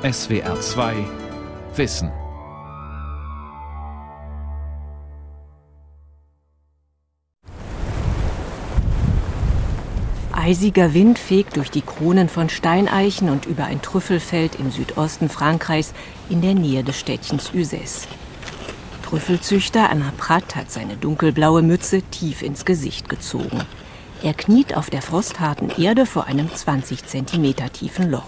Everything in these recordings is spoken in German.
SWR 2 Wissen. Eisiger Wind fegt durch die Kronen von Steineichen und über ein Trüffelfeld im Südosten Frankreichs in der Nähe des Städtchens Uzès. Trüffelzüchter Anna Pratt hat seine dunkelblaue Mütze tief ins Gesicht gezogen. Er kniet auf der frostharten Erde vor einem 20 cm tiefen Loch.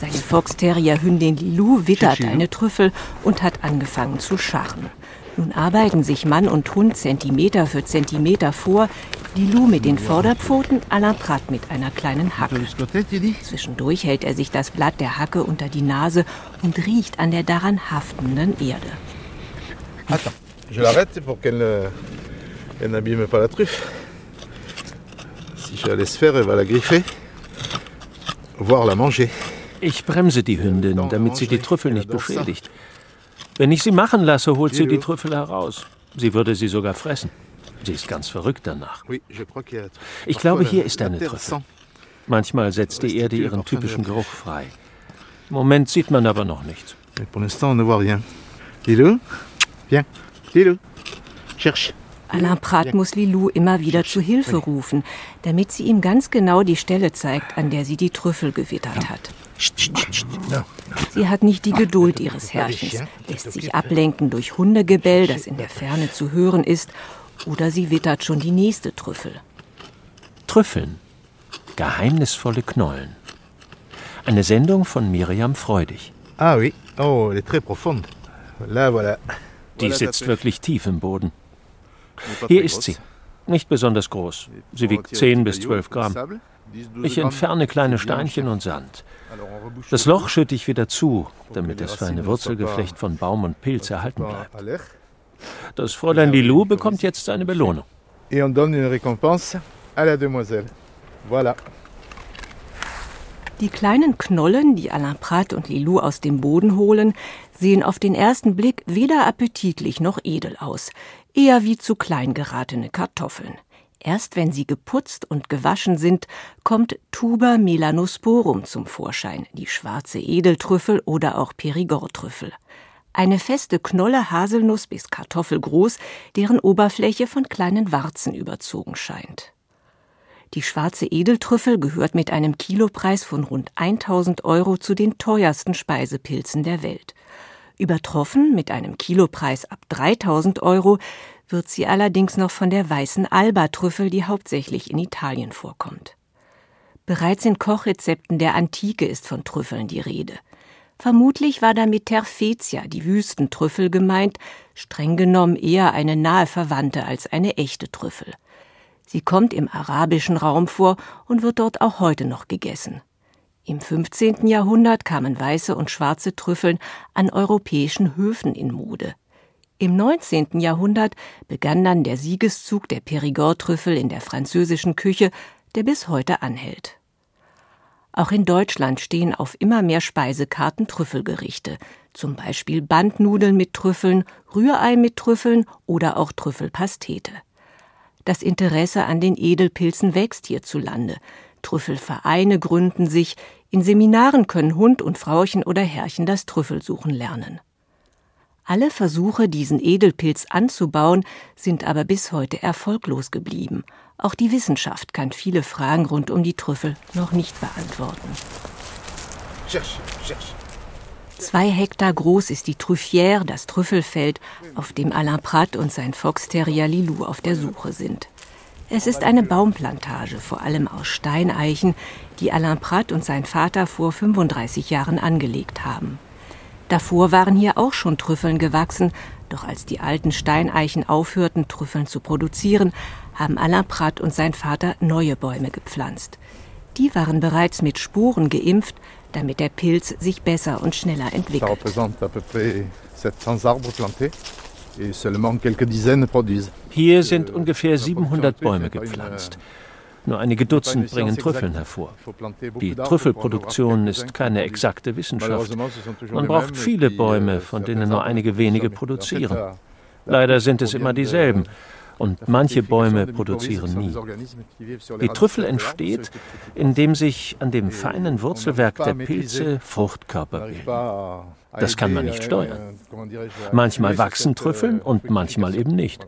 Seine Foxterrier-Hündin Lilou wittert eine Trüffel und hat angefangen zu scharren. Nun arbeiten sich Mann und Hund Zentimeter für Zentimeter vor, Lilou mit den Vorderpfoten, Alain Prat mit einer kleinen Hacke. Zwischendurch hält er sich das Blatt der Hacke unter die Nase und riecht an der daran haftenden Erde. Attends, je l'arrête pour qu'elle n'abîme pas la truffe. Si je la laisse faire, elle va la griffer, voire la manger. Ich bremse die Hündin, damit sie die Trüffel nicht beschädigt. Wenn ich sie machen lasse, holt sie die Trüffel heraus. Sie würde sie sogar fressen. Sie ist ganz verrückt danach. Ich glaube, hier ist eine Trüffel. Manchmal setzt die Erde ihren typischen Geruch frei. Im Moment sieht man aber noch nichts. Pour l'instant, on ne voit rien. Lilou, viens. Lilou, cherche. Alain Prat muss Lilou immer wieder zu Hilfe rufen, damit sie ihm ganz genau die Stelle zeigt, an der sie die Trüffel gewittert hat. Sie hat nicht die Geduld ihres Herrchens, lässt sich ablenken durch Hundegebell, das in der Ferne zu hören ist, oder sie wittert schon die nächste Trüffel. Trüffeln. Geheimnisvolle Knollen. Eine Sendung von Miriam Freudig. Ah oui, oh, elle est très profonde. Là, voilà. Die sitzt wirklich tief im Boden. Hier ist sie. Nicht besonders groß. Sie wiegt 10 bis 12 Gramm. Ich entferne kleine Steinchen und Sand. Das Loch schütte ich wieder zu, damit es für eine Wurzelgeflecht von Baum und Pilz erhalten bleibt. Das Fräulein Lilou bekommt jetzt seine Belohnung. Et on donne une récompense à la demoiselle. Voilà. Die kleinen Knollen, die Alain Prat und Lilou aus dem Boden holen, sehen auf den ersten Blick weder appetitlich noch edel aus, eher wie zu klein geratene Kartoffeln. Erst wenn sie geputzt und gewaschen sind, kommt Tuber melanosporum zum Vorschein, die schwarze Edeltrüffel oder auch Perigord-Trüffel. Eine feste Knolle Haselnuss bis Kartoffelgroß, deren Oberfläche von kleinen Warzen überzogen scheint. Die schwarze Edeltrüffel gehört mit einem Kilopreis von rund 1000 Euro zu den teuersten Speisepilzen der Welt. Übertroffen mit einem Kilopreis ab 3000 Euro wird sie allerdings noch von der weißen Alba-Trüffel, die hauptsächlich in Italien vorkommt. Bereits in Kochrezepten der Antike ist von Trüffeln die Rede. Vermutlich war damit Terfetia, die Wüstentrüffel, gemeint, streng genommen eher eine nahe Verwandte als eine echte Trüffel. Sie kommt im arabischen Raum vor und wird dort auch heute noch gegessen. Im 15. Jahrhundert kamen weiße und schwarze Trüffeln an europäischen Höfen in Mode. Im 19. Jahrhundert begann dann der Siegeszug der Perigord-Trüffel in der französischen Küche, der bis heute anhält. Auch in Deutschland stehen auf immer mehr Speisekarten Trüffelgerichte, zum Beispiel Bandnudeln mit Trüffeln, Rührei mit Trüffeln oder auch Trüffelpastete. Das Interesse an den Edelpilzen wächst hierzulande. Trüffelvereine gründen sich, in Seminaren können Hund und Frauchen oder Herrchen das Trüffelsuchen lernen. Alle Versuche, diesen Edelpilz anzubauen, sind aber bis heute erfolglos geblieben. Auch die Wissenschaft kann viele Fragen rund um die Trüffel noch nicht beantworten. Zwei Hektar groß ist die Truffière, das Trüffelfeld, auf dem Alain Prat und sein Foxterrier Lilou auf der Suche sind. Es ist eine Baumplantage, vor allem aus Steineichen, die Alain Prat und sein Vater vor 35 Jahren angelegt haben. Davor waren hier auch schon Trüffeln gewachsen, doch als die alten Steineichen aufhörten, Trüffeln zu produzieren, haben Alain Prat und sein Vater neue Bäume gepflanzt. Die waren bereits mit Sporen geimpft, damit der Pilz sich besser und schneller entwickelt. Hier sind ungefähr 700 Bäume gepflanzt. Nur einige Dutzend bringen Trüffeln hervor. Die Trüffelproduktion ist keine exakte Wissenschaft. Man braucht viele Bäume, von denen nur einige wenige produzieren. Leider sind es immer dieselben. und manche Bäume produzieren nie. Die Trüffel entsteht, indem sich an dem feinen Wurzelwerk der Pilze Fruchtkörper bilden. Das kann man nicht steuern. Manchmal wachsen Trüffeln und manchmal eben nicht.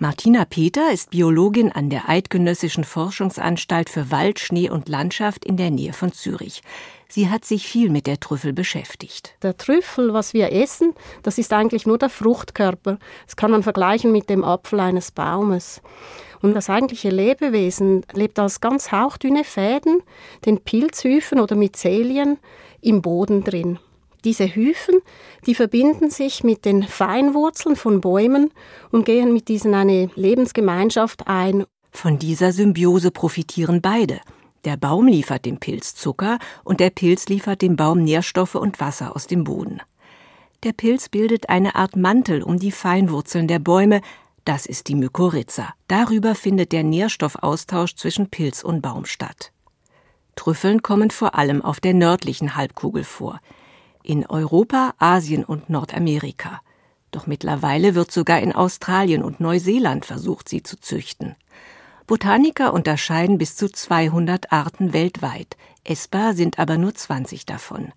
Martina Peter ist Biologin an der Eidgenössischen Forschungsanstalt für Wald, Schnee und Landschaft in der Nähe von Zürich. Sie hat sich viel mit der Trüffel beschäftigt. Der Trüffel, was wir essen, das ist eigentlich nur der Fruchtkörper. Das kann man vergleichen mit dem Apfel eines Baumes. Und das eigentliche Lebewesen lebt als ganz hauchdünne Fäden, den Pilzhüfen oder Myzelien, im Boden drin. Diese Hyphen, die verbinden sich mit den Feinwurzeln von Bäumen und gehen mit diesen eine Lebensgemeinschaft ein. Von dieser Symbiose profitieren beide. Der Baum liefert dem Pilz Zucker und der Pilz liefert dem Baum Nährstoffe und Wasser aus dem Boden. Der Pilz bildet eine Art Mantel um die Feinwurzeln der Bäume, das ist die Mykorrhiza. Darüber findet der Nährstoffaustausch zwischen Pilz und Baum statt. Trüffeln kommen vor allem auf der nördlichen Halbkugel vor. In Europa, Asien und Nordamerika. Doch mittlerweile wird sogar in Australien und Neuseeland versucht, sie zu züchten. Botaniker unterscheiden bis zu 200 Arten weltweit. Essbar sind aber nur 20 davon.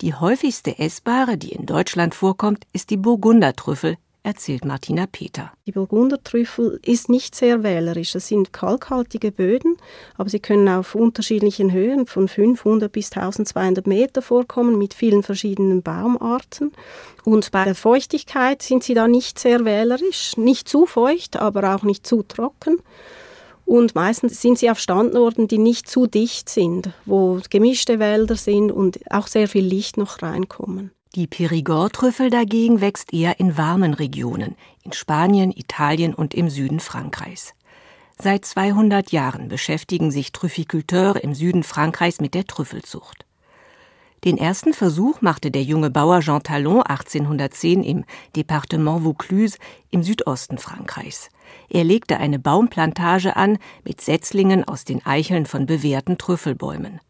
Die häufigste Essbare, die in Deutschland vorkommt, ist die Burgundertrüffel, erzählt Martina Peter. Die Burgundertrüffel ist nicht sehr wählerisch. Es sind kalkhaltige Böden, aber sie können auf unterschiedlichen Höhen von 500 bis 1200 Meter vorkommen mit vielen verschiedenen Baumarten. Und bei der Feuchtigkeit sind sie da nicht sehr wählerisch, nicht zu feucht, aber auch nicht zu trocken. Und meistens sind sie auf Standorten, die nicht zu dicht sind, wo gemischte Wälder sind und auch sehr viel Licht noch reinkommen. Die Perigord-Trüffel dagegen wächst eher in warmen Regionen, in Spanien, Italien und im Süden Frankreichs. Seit 200 Jahren beschäftigen sich Trüfficulteure im Süden Frankreichs mit der Trüffelzucht. Den ersten Versuch machte der junge Bauer Jean Talon 1810 im Departement Vaucluse im Südosten Frankreichs. Er legte eine Baumplantage an mit Setzlingen aus den Eicheln von bewährten Trüffelbäumen.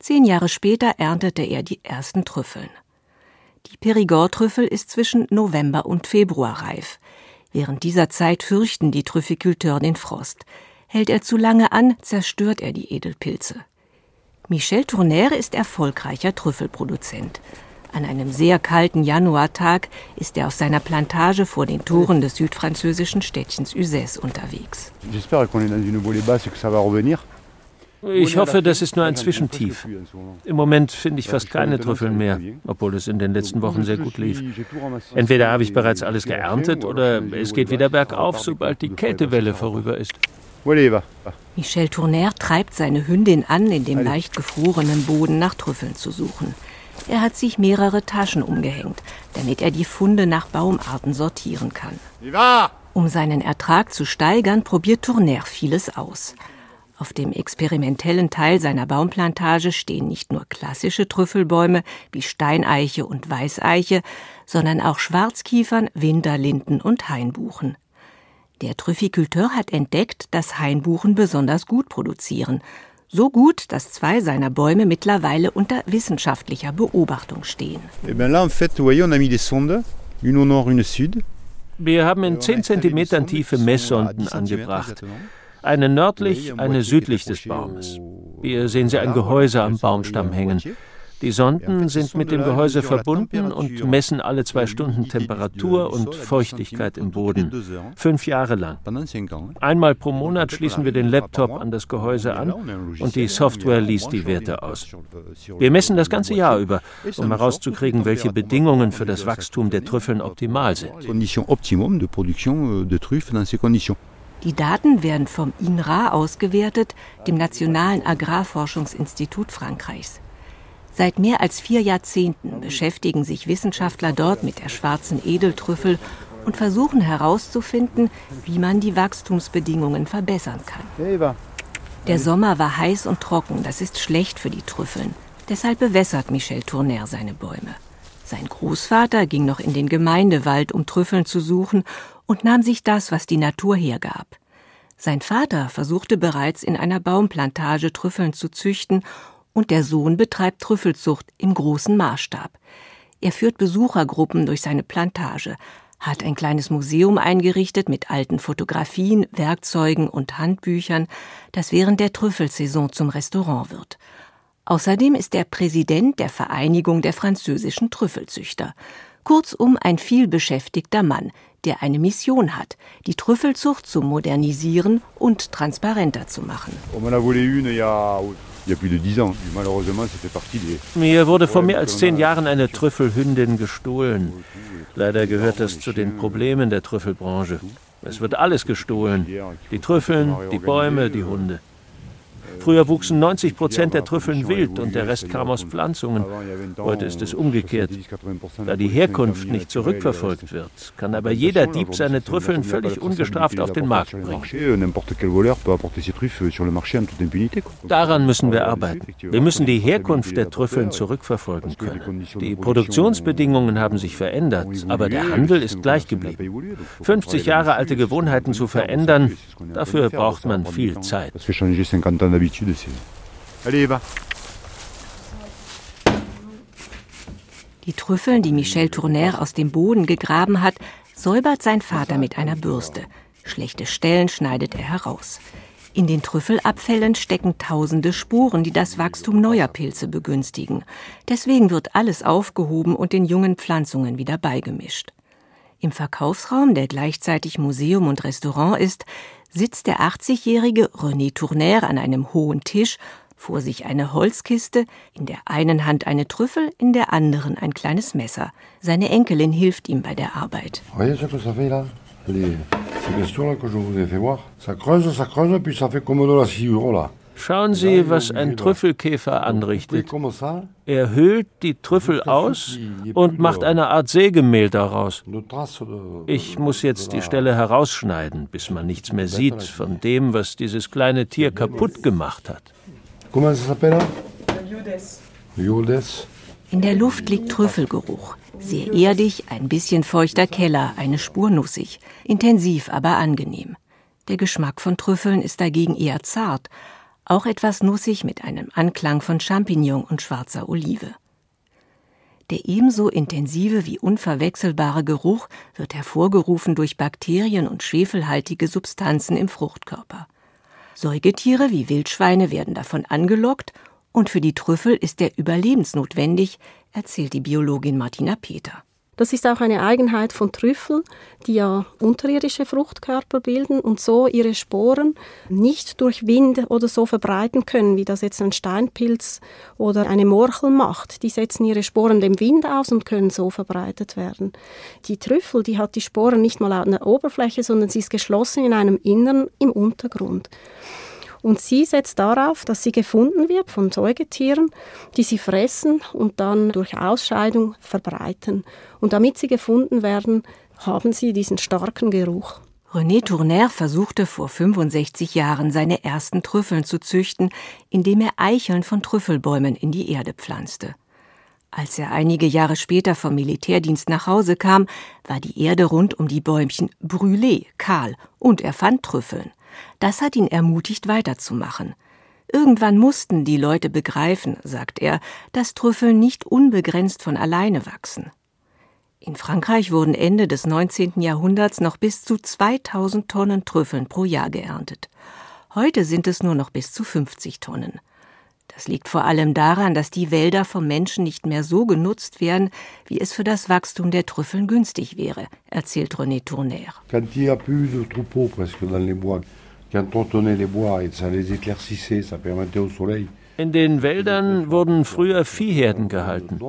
Zehn Jahre später erntete er die ersten Trüffeln. Die Perigord-Trüffel ist zwischen November und Februar reif. Während dieser Zeit fürchten die Trüfficulteurs den Frost. Hält er zu lange an, zerstört er die Edelpilze. Michel Tournaire ist erfolgreicher Trüffelproduzent. An einem sehr kalten Januartag ist er auf seiner Plantage vor den Toren des südfranzösischen Städtchens Uzès unterwegs. Ich hoffe, das ist nur ein Zwischentief. Im Moment finde ich fast keine Trüffeln mehr, obwohl es in den letzten Wochen sehr gut lief. Entweder habe ich bereits alles geerntet oder es geht wieder bergauf, sobald die Kältewelle vorüber ist. Michel Tournaire treibt seine Hündin an, in dem leicht gefrorenen Boden nach Trüffeln zu suchen. Er hat sich mehrere Taschen umgehängt, damit er die Funde nach Baumarten sortieren kann. Um seinen Ertrag zu steigern, probiert Tournaire vieles aus. Auf dem experimentellen Teil seiner Baumplantage stehen nicht nur klassische Trüffelbäume wie Steineiche und Weißeiche, sondern auch Schwarzkiefern, Winterlinden und Hainbuchen. Der Trüffikulteur hat entdeckt, dass Hainbuchen besonders gut produzieren. So gut, dass zwei seiner Bäume mittlerweile unter wissenschaftlicher Beobachtung stehen. Eh Wir haben in 10 cm tiefe Messsonden angebracht. Eine nördlich, eine südlich des Baumes. Hier sehen Sie ein Gehäuse am Baumstamm hängen. Die Sonden sind mit dem Gehäuse verbunden und messen alle zwei Stunden Temperatur und Feuchtigkeit im Boden. Fünf Jahre lang. Einmal pro Monat schließen wir den Laptop an das Gehäuse an und die Software liest die Werte aus. Wir messen das ganze Jahr über, um herauszukriegen, welche Bedingungen für das Wachstum der Trüffeln optimal sind. Die Daten werden vom INRA ausgewertet, dem Nationalen Agrarforschungsinstitut Frankreichs. Seit mehr als vier Jahrzehnten beschäftigen sich Wissenschaftler dort mit der schwarzen Edeltrüffel und versuchen herauszufinden, wie man die Wachstumsbedingungen verbessern kann. Der Sommer war heiß und trocken, das ist schlecht für die Trüffeln. Deshalb bewässert Michel Tournaire seine Bäume. Sein Großvater ging noch in den Gemeindewald, um Trüffeln zu suchen, und nahm sich das, was die Natur hergab. Sein Vater versuchte bereits in einer Baumplantage Trüffeln zu züchten, und der Sohn betreibt Trüffelzucht im großen Maßstab. Er führt Besuchergruppen durch seine Plantage. hat ein kleines Museum eingerichtet mit alten Fotografien, Werkzeugen und Handbüchern, das während der Trüffelsaison zum Restaurant wird. Außerdem ist er Präsident der Vereinigung der französischen Trüffelzüchter. Kurzum ein vielbeschäftigter Mann, der eine Mission hat, die Trüffelzucht zu modernisieren und transparenter zu machen. Mir wurde vor mehr als zehn Jahren eine Trüffelhündin gestohlen. Leider gehört das zu den Problemen der Trüffelbranche. Es wird alles gestohlen. Die Trüffeln, die Bäume, die Hunde. Früher wuchsen 90 Prozent der Trüffeln wild und der Rest kam aus Pflanzungen. Heute ist es umgekehrt. Da die Herkunft nicht zurückverfolgt wird, kann aber jeder Dieb seine Trüffeln völlig ungestraft auf den Markt bringen. Daran müssen wir arbeiten. Wir müssen die Herkunft der Trüffeln zurückverfolgen können. Die Produktionsbedingungen haben sich verändert, aber der Handel ist gleich geblieben. 50 Jahre alte Gewohnheiten zu verändern, dafür braucht man viel Zeit. Allez, va. Die Trüffeln, die Michel Tournaire aus dem Boden gegraben hat, säubert sein Vater mit einer Bürste. Schlechte Stellen schneidet er heraus. In den Trüffelabfällen stecken tausende Spuren, die das Wachstum neuer Pilze begünstigen. Deswegen wird alles aufgehoben und den jungen Pflanzungen wieder beigemischt. Im Verkaufsraum, der gleichzeitig Museum und Restaurant ist, sitzt der 80-jährige René Tournaire an einem hohen Tisch, vor sich eine Holzkiste, in der einen Hand eine Trüffel, in der anderen ein kleines Messer. Seine Enkelin hilft ihm bei der Arbeit. Schauen Sie, was ein Trüffelkäfer anrichtet. Er höhlt die Trüffel aus und macht eine Art Sägemehl daraus. Ich muss jetzt die Stelle herausschneiden, bis man nichts mehr sieht von dem, was dieses kleine Tier kaputt gemacht hat. In der Luft liegt Trüffelgeruch. Sehr erdig, ein bisschen feuchter Keller, eine Spur nussig, intensiv, aber angenehm. Der Geschmack von Trüffeln ist dagegen eher zart, auch etwas nussig mit einem Anklang von Champignon und schwarzer Olive. Der ebenso intensive wie unverwechselbare Geruch wird hervorgerufen durch Bakterien und schwefelhaltige Substanzen im Fruchtkörper. Säugetiere wie Wildschweine werden davon angelockt und für die Trüffel ist er überlebensnotwendig, erzählt die Biologin Martina Peter. Das ist auch eine Eigenheit von Trüffel, die ja unterirdische Fruchtkörper bilden und so ihre Sporen nicht durch Wind oder so verbreiten können, wie das jetzt ein Steinpilz oder eine Morchel macht. Die setzen ihre Sporen dem Wind aus und können so verbreitet werden. Die Trüffel, die hat die Sporen nicht mal an der Oberfläche, sondern sie ist geschlossen in einem Innern im Untergrund. Und sie setzt darauf, dass sie gefunden wird von Säugetieren, die sie fressen und dann durch Ausscheidung verbreiten. Und damit sie gefunden werden, haben sie diesen starken Geruch. René Tournaire versuchte vor 65 Jahren seine ersten Trüffeln zu züchten, indem er Eicheln von Trüffelbäumen in die Erde pflanzte. Als er einige Jahre später vom Militärdienst nach Hause kam, war die Erde rund um die Bäumchen brûlé, kahl, und er fand Trüffeln. Das hat ihn ermutigt, weiterzumachen. Irgendwann mussten die Leute begreifen, sagt er, dass Trüffeln nicht unbegrenzt von alleine wachsen. In Frankreich wurden Ende des 19. Jahrhunderts noch bis zu 2000 Tonnen Trüffeln pro Jahr geerntet. Heute sind es nur noch bis zu 50 Tonnen. Das liegt vor allem daran, dass die Wälder vom Menschen nicht mehr so genutzt werden, wie es für das Wachstum der Trüffeln günstig wäre, erzählt René Tournaire. In den Wäldern wurden früher Viehherden gehalten.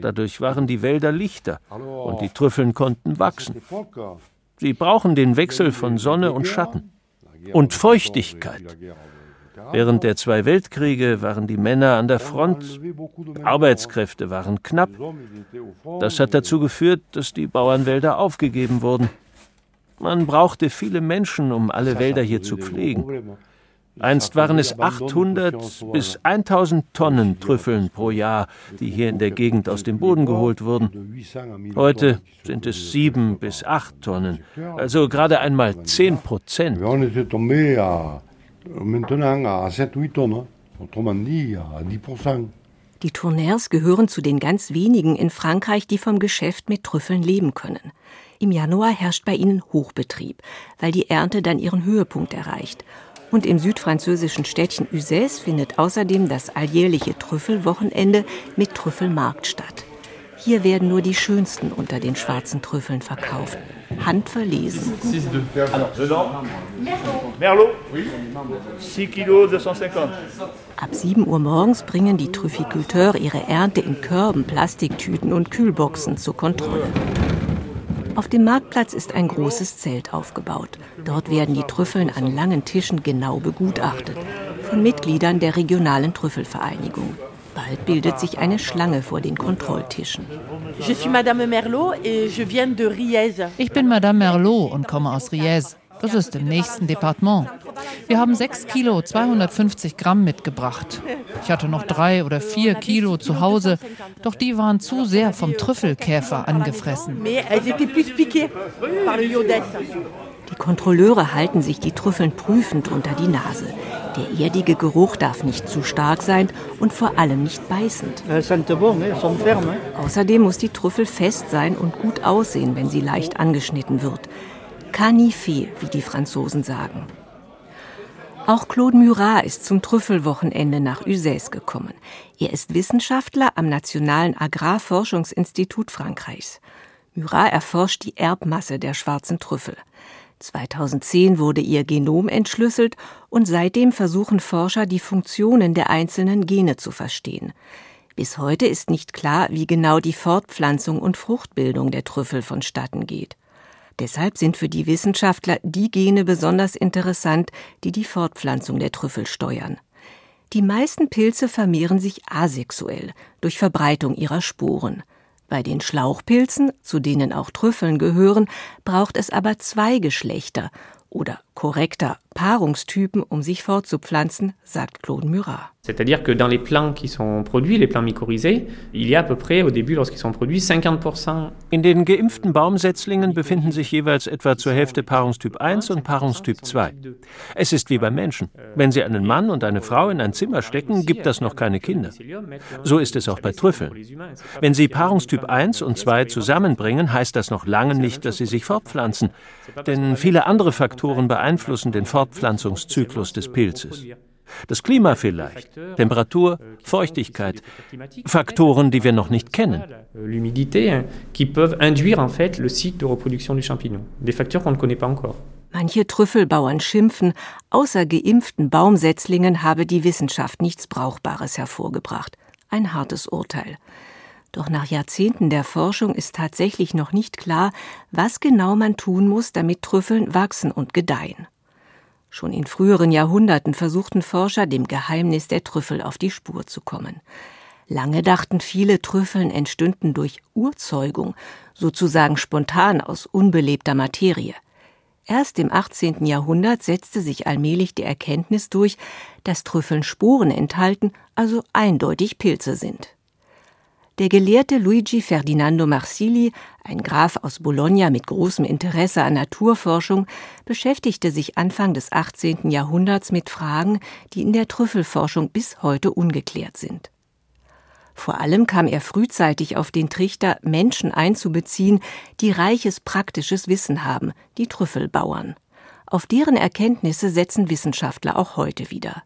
Dadurch waren die Wälder lichter und die Trüffeln konnten wachsen. Sie brauchen den Wechsel von Sonne und Schatten und Feuchtigkeit. Während der zwei Weltkriege waren die Männer an der Front, Arbeitskräfte waren knapp. Das hat dazu geführt, dass die Bauernwälder aufgegeben wurden. Man brauchte viele Menschen, um alle Wälder hier zu pflegen. Einst waren es 800 bis 1000 Tonnen Trüffeln pro Jahr, die hier in der Gegend aus dem Boden geholt wurden. Heute sind es sieben bis acht Tonnen, also gerade einmal zehn Prozent. Die Tournairs gehören zu den ganz wenigen in Frankreich, die vom Geschäft mit Trüffeln leben können. Im Januar herrscht bei ihnen Hochbetrieb, weil die Ernte dann ihren Höhepunkt erreicht. Und im südfranzösischen Städtchen Uzès findet außerdem das alljährliche Trüffelwochenende mit Trüffelmarkt statt. Hier werden nur die schönsten unter den schwarzen Trüffeln verkauft, handverlesen. Merlot, 6 Kilo 250. Ab 7 Uhr morgens bringen die Trüfficulteurs ihre Ernte in Körben, Plastiktüten und Kühlboxen zur Kontrolle. Auf dem Marktplatz ist ein großes Zelt aufgebaut. Dort werden die Trüffeln an langen Tischen genau begutachtet von Mitgliedern der regionalen Trüffelvereinigung. Bald bildet sich eine Schlange vor den Kontrolltischen. Ich bin Madame Merlot und komme aus Riez. Das ist im nächsten Departement. Wir haben 6 Kilo 250 Gramm mitgebracht. Ich hatte noch drei oder vier Kilo zu Hause, doch die waren zu sehr vom Trüffelkäfer angefressen. Die Kontrolleure halten sich die Trüffeln prüfend unter die Nase. Der erdige Geruch darf nicht zu stark sein und vor allem nicht beißend. Außerdem muss die Trüffel fest sein und gut aussehen, wenn sie leicht angeschnitten wird. Canifé, wie die Franzosen sagen. Auch Claude Murat ist zum Trüffelwochenende nach Uzès gekommen. Er ist Wissenschaftler am Nationalen Agrarforschungsinstitut Frankreichs. Murat erforscht die Erbmasse der schwarzen Trüffel. 2010 wurde ihr Genom entschlüsselt und seitdem versuchen Forscher, die Funktionen der einzelnen Gene zu verstehen. Bis heute ist nicht klar, wie genau die Fortpflanzung und Fruchtbildung der Trüffel vonstatten geht. Deshalb sind für die Wissenschaftler die Gene besonders interessant, die die Fortpflanzung der Trüffel steuern. Die meisten Pilze vermehren sich asexuell durch Verbreitung ihrer Sporen. Bei den Schlauchpilzen, zu denen auch Trüffeln gehören, braucht es aber zwei Geschlechter oder korrekter Paarungstypen, um sich fortzupflanzen, sagt Claude Murat. C'est-à-dire que dans les plants qui sont produits, les plants mycorhizés, il y a à peu près au début, lorsqu'ils sont produits, 50%. In den geimpften Baumsetzlingen befinden sich jeweils etwa zur Hälfte Paarungstyp 1 und Paarungstyp 2. Es ist wie beim Menschen. Wenn Sie einen Mann und eine Frau in ein Zimmer stecken, gibt das noch keine Kinder. So ist es auch bei Trüffeln. Wenn Sie Paarungstyp 1 und 2 zusammenbringen, heißt das noch lange nicht, dass sie sich fortpflanzen. Denn viele andere Faktoren beeinflussen den Fortpflanzungszyklus des Pilzes. Das Klima vielleicht, Temperatur, Feuchtigkeit, Faktoren, die wir noch nicht kennen. L'humidité, qui peuvent induire en fait le cycle de reproduction du champignon. Des facteurs qu'on ne connaît pas encore. Manche Trüffelbauern schimpfen, außer geimpften Baumsetzlingen habe die Wissenschaft nichts Brauchbares hervorgebracht. Ein hartes Urteil. Doch nach Jahrzehnten der Forschung ist tatsächlich noch nicht klar, was genau man tun muss, damit Trüffeln wachsen und gedeihen. Schon in früheren Jahrhunderten versuchten Forscher, dem Geheimnis der Trüffel auf die Spur zu kommen. Lange dachten viele, Trüffeln entstünden durch Urzeugung, sozusagen spontan aus unbelebter Materie. Erst im 18. Jahrhundert setzte sich allmählich die Erkenntnis durch, dass Trüffeln Sporen enthalten, also eindeutig Pilze sind. Der Gelehrte Luigi Ferdinando Marsili, ein Graf aus Bologna mit großem Interesse an Naturforschung, beschäftigte sich Anfang des 18. Jahrhunderts mit Fragen, die in der Trüffelforschung bis heute ungeklärt sind. Vor allem kam er frühzeitig auf den Trichter, Menschen einzubeziehen, die reiches praktisches Wissen haben, die Trüffelbauern. Auf deren Erkenntnisse setzen Wissenschaftler auch heute wieder.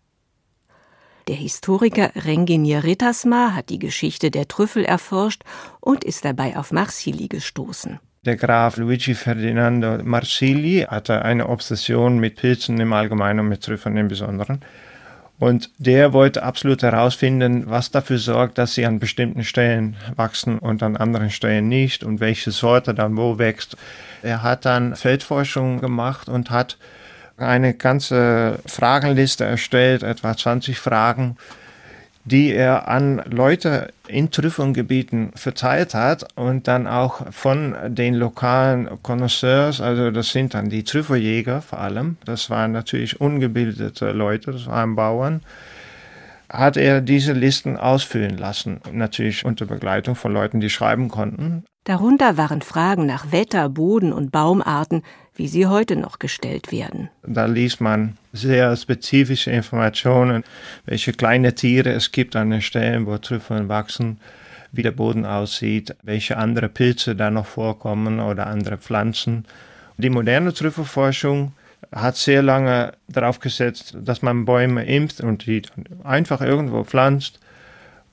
Der Historiker Renginier Rittersma hat die Geschichte der Trüffel erforscht und ist dabei auf Marsili gestoßen. Der Graf Luigi Ferdinando Marsili hatte eine Obsession mit Pilzen im Allgemeinen und mit Trüffeln im Besonderen. Und der wollte absolut herausfinden, was dafür sorgt, dass sie an bestimmten Stellen wachsen und an anderen Stellen nicht und welche Sorte dann wo wächst. Er hat dann Feldforschung gemacht und hat eine ganze Fragenliste erstellt, etwa 20 Fragen, die er an Leute in Trüffelgebieten verteilt hat und dann auch von den lokalen Connoisseurs, also das sind dann die Trüffeljäger vor allem, das waren natürlich ungebildete Leute, das waren Bauern, hat er diese Listen ausfüllen lassen, natürlich unter Begleitung von Leuten, die schreiben konnten. Darunter waren Fragen nach Wetter, Boden und Baumarten, wie sie heute noch gestellt werden. Da liest man sehr spezifische Informationen, welche kleine Tiere es gibt an den Stellen, wo Trüffeln wachsen, wie der Boden aussieht, welche andere Pilze da noch vorkommen oder andere Pflanzen. Die moderne Trüffelforschung hat sehr lange darauf gesetzt, dass man Bäume impft und die einfach irgendwo pflanzt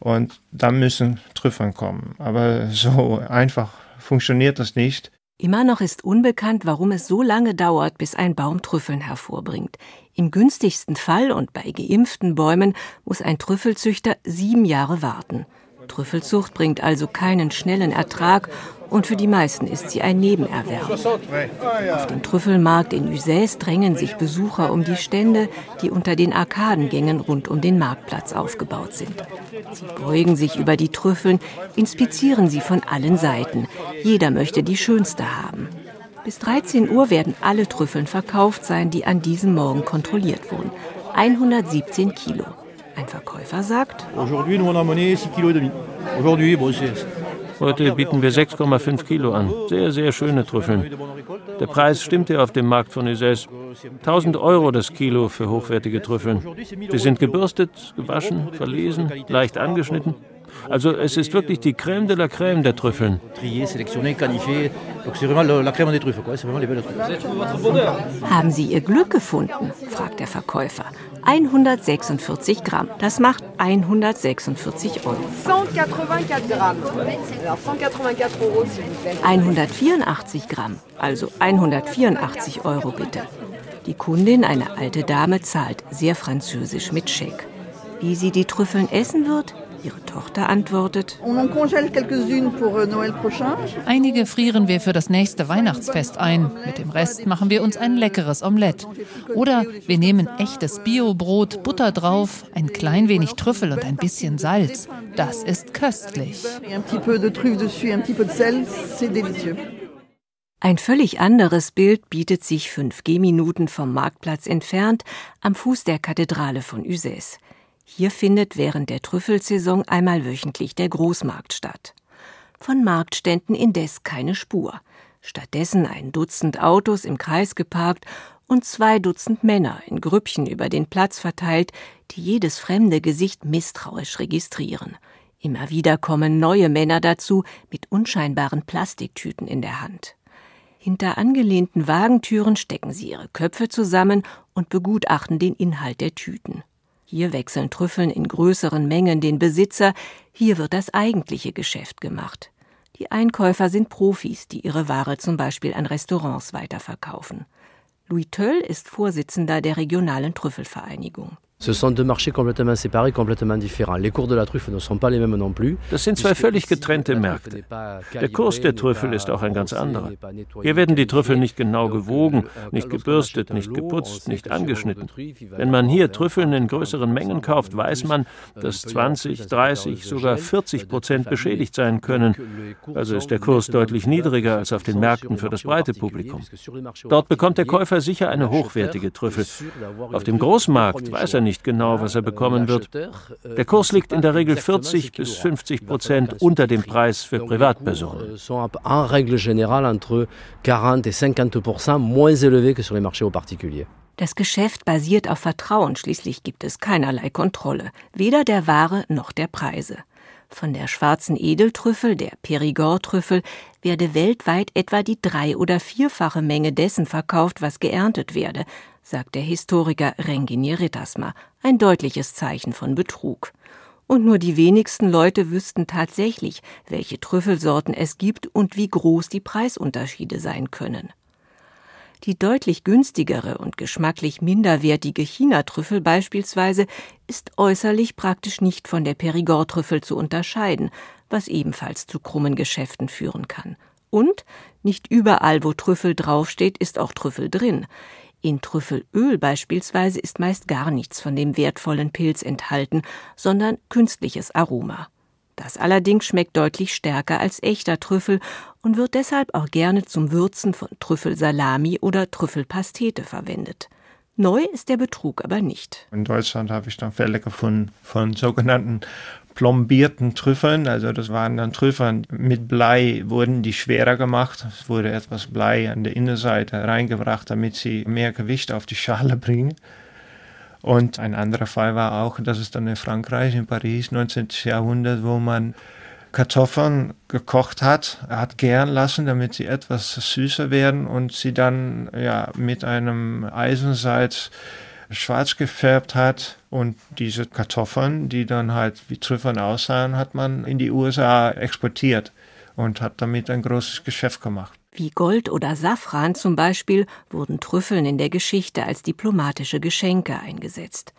und dann müssen Trüffeln kommen. Aber so einfach funktioniert das nicht. Immer noch ist unbekannt, warum es so lange dauert, bis ein Baum Trüffeln hervorbringt. Im günstigsten Fall und bei geimpften Bäumen muss ein Trüffelzüchter sieben Jahre warten. Trüffelzucht bringt also keinen schnellen Ertrag und für die meisten ist sie ein Nebenerwerb. Auf dem Trüffelmarkt in Uzès drängen sich Besucher um die Stände, die unter den Arkadengängen rund um den Marktplatz aufgebaut sind. Sie beugen sich über die Trüffeln, inspizieren sie von allen Seiten. Jeder möchte die schönste haben. Bis 13 Uhr werden alle Trüffeln verkauft sein, die an diesem Morgen kontrolliert wurden. 117 Kilo. Ein Verkäufer sagt, Aujourd'hui, nous on a mené 6 kg et demi. Aujourd'hui, bon, Heute bieten wir 6,5 Kilo an. Sehr, sehr schöne Trüffeln. Der Preis stimmt hier auf dem Markt von Uzès. 1000 Euro das Kilo für hochwertige Trüffeln. Sie sind gebürstet, gewaschen, verlesen, leicht angeschnitten. Also es ist wirklich die Crème de la Crème der Trüffeln. Haben Sie Ihr Glück gefunden? fragt der Verkäufer. 146 Gramm. Das macht 146 Euro. 184 Gramm, also 184 Euro bitte. Die Kundin, eine alte Dame, zahlt sehr französisch mit Scheck. Wie sie die Trüffeln essen wird, Ihre Tochter antwortet, euh, Einige frieren wir für das nächste Weihnachtsfest ein. Mit dem Rest machen wir uns ein leckeres Omelett. Oder wir nehmen echtes Biobrot, Butter drauf, ein klein wenig Trüffel und ein bisschen Salz. Das ist köstlich. Ein völlig anderes Bild bietet sich fünf Gehminuten vom Marktplatz entfernt am Fuß der Kathedrale von Uzès. Hier findet während der Trüffelsaison einmal wöchentlich der Großmarkt statt. Von Marktständen indes keine Spur. Stattdessen ein Dutzend Autos im Kreis geparkt und zwei Dutzend Männer in Grüppchen über den Platz verteilt, die jedes fremde Gesicht misstrauisch registrieren. Immer wieder kommen neue Männer dazu mit unscheinbaren Plastiktüten in der Hand. Hinter angelehnten Wagentüren stecken sie ihre Köpfe zusammen und begutachten den Inhalt der Tüten. Hier wechseln Trüffeln in größeren Mengen den Besitzer, hier wird das eigentliche Geschäft gemacht. Die Einkäufer sind Profis, die ihre Ware zum Beispiel an Restaurants weiterverkaufen. Louis Töll ist Vorsitzender der regionalen Trüffelvereinigung. Ce sont deux marchés complètement séparés, complètement différents. Les cours de la truffe ne sont pas les mêmes non plus. Das sind zwei völlig getrennte Märkte. Der Kurs der Trüffel ist auch ein ganz anderer. Hier werden die Trüffel nicht genau gewogen, nicht gebürstet, nicht geputzt, nicht angeschnitten. Wenn man hier Trüffeln in größeren Mengen kauft, weiß man, dass 20, 30, sogar 40 Prozent beschädigt sein können. Also ist der Kurs deutlich niedriger als auf den Märkten für das breite Publikum. Dort bekommt der Käufer sicher eine hochwertige Trüffel. Auf dem Großmarkt weiß er nicht, nicht genau, was er bekommen wird. Der Kurs liegt in der Regel 40 bis 50 Prozent unter dem Preis für Privatpersonen. En règle générale entre 40 et 50 moins élevé que sur les marchés aux particuliers. Das Geschäft basiert auf Vertrauen, schließlich gibt es keinerlei Kontrolle, weder der Ware noch der Preise. Von der schwarzen Edeltrüffel, der Perigord-Trüffel, werde weltweit etwa die drei- oder vierfache Menge dessen verkauft, was geerntet werde, sagt der Historiker Rengini Rittersma, ein deutliches Zeichen von Betrug. Und nur die wenigsten Leute wüssten tatsächlich, welche Trüffelsorten es gibt und wie groß die Preisunterschiede sein können. Die deutlich günstigere und geschmacklich minderwertige China-Trüffel beispielsweise ist äußerlich praktisch nicht von der Perigord-Trüffel zu unterscheiden, was ebenfalls zu krummen Geschäften führen kann. Und nicht überall, wo Trüffel draufsteht, ist auch Trüffel drin. In Trüffelöl beispielsweise ist meist gar nichts von dem wertvollen Pilz enthalten, sondern künstliches Aroma. Das allerdings schmeckt deutlich stärker als echter Trüffel und wird deshalb auch gerne zum Würzen von Trüffelsalami oder Trüffelpastete verwendet. Neu ist der Betrug aber nicht. In Deutschland habe ich dann Fälle gefunden von sogenannten plombierten Trüffeln, also das waren dann Trüffeln mit Blei, wurden die schwerer gemacht. Es wurde etwas Blei an der Innenseite reingebracht, damit sie mehr Gewicht auf die Schale bringen. Und ein anderer Fall war auch, das ist dann in Frankreich, in Paris, 19. Jahrhundert, wo man Kartoffeln gekocht hat, hat gären lassen, damit sie etwas süßer werden und sie dann ja mit einem Eisensalz schwarz gefärbt hat und diese Kartoffeln, die dann halt wie Trüffeln aussahen, hat man in die USA exportiert und hat damit ein großes Geschäft gemacht. Wie Gold oder Safran zum Beispiel wurden Trüffeln in der Geschichte als diplomatische Geschenke eingesetzt.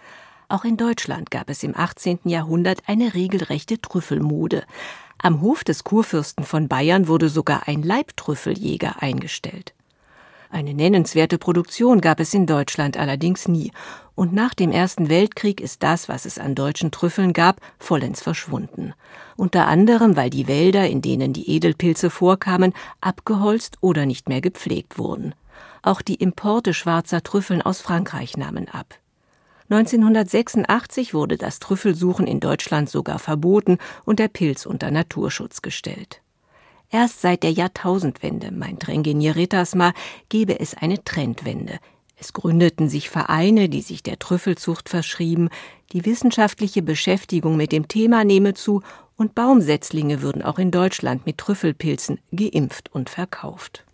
Auch in Deutschland gab es im 18. Jahrhundert eine regelrechte Trüffelmode. Am Hof des Kurfürsten von Bayern wurde sogar ein Leibtrüffeljäger eingestellt. Eine nennenswerte Produktion gab es in Deutschland allerdings nie, und nach dem Ersten Weltkrieg ist das, was es an deutschen Trüffeln gab, vollends verschwunden. Unter anderem, weil die Wälder, in denen die Edelpilze vorkamen, abgeholzt oder nicht mehr gepflegt wurden. Auch die Importe schwarzer Trüffeln aus Frankreich nahmen ab. 1986 wurde das Trüffelsuchen in Deutschland sogar verboten und der Pilz unter Naturschutz gestellt. Erst seit der Jahrtausendwende, meint Rengenier Rittersma, gebe es eine Trendwende. Es gründeten sich Vereine, die sich der Trüffelzucht verschrieben, die wissenschaftliche Beschäftigung mit dem Thema nehme zu und Baumsetzlinge würden auch in Deutschland mit Trüffelpilzen geimpft und verkauft.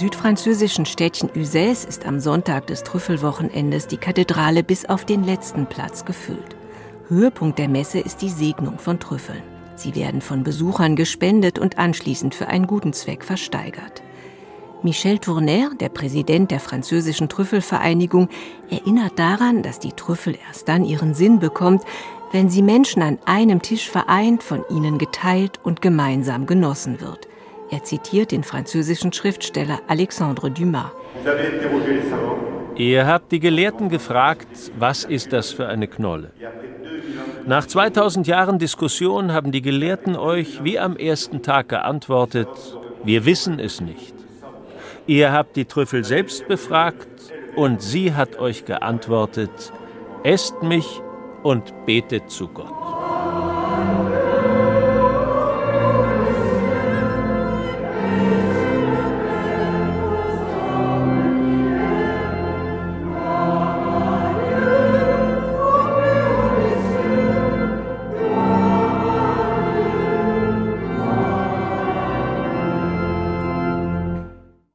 Südfranzösischen Städtchen Uzès ist am Sonntag des Trüffelwochenendes die Kathedrale bis auf den letzten Platz gefüllt. Höhepunkt der Messe ist die Segnung von Trüffeln. Sie werden von Besuchern gespendet und anschließend für einen guten Zweck versteigert. Michel Tournaire, der Präsident der französischen Trüffelvereinigung, erinnert daran, dass die Trüffel erst dann ihren Sinn bekommt, wenn sie Menschen an einem Tisch vereint, von ihnen geteilt und gemeinsam genossen wird. Er zitiert den französischen Schriftsteller Alexandre Dumas. Ihr habt die Gelehrten gefragt, was ist das für eine Knolle? Nach 2000 Jahren Diskussion haben die Gelehrten euch wie am ersten Tag geantwortet, wir wissen es nicht. Ihr habt die Trüffel selbst befragt und sie hat euch geantwortet, esst mich und betet zu Gott.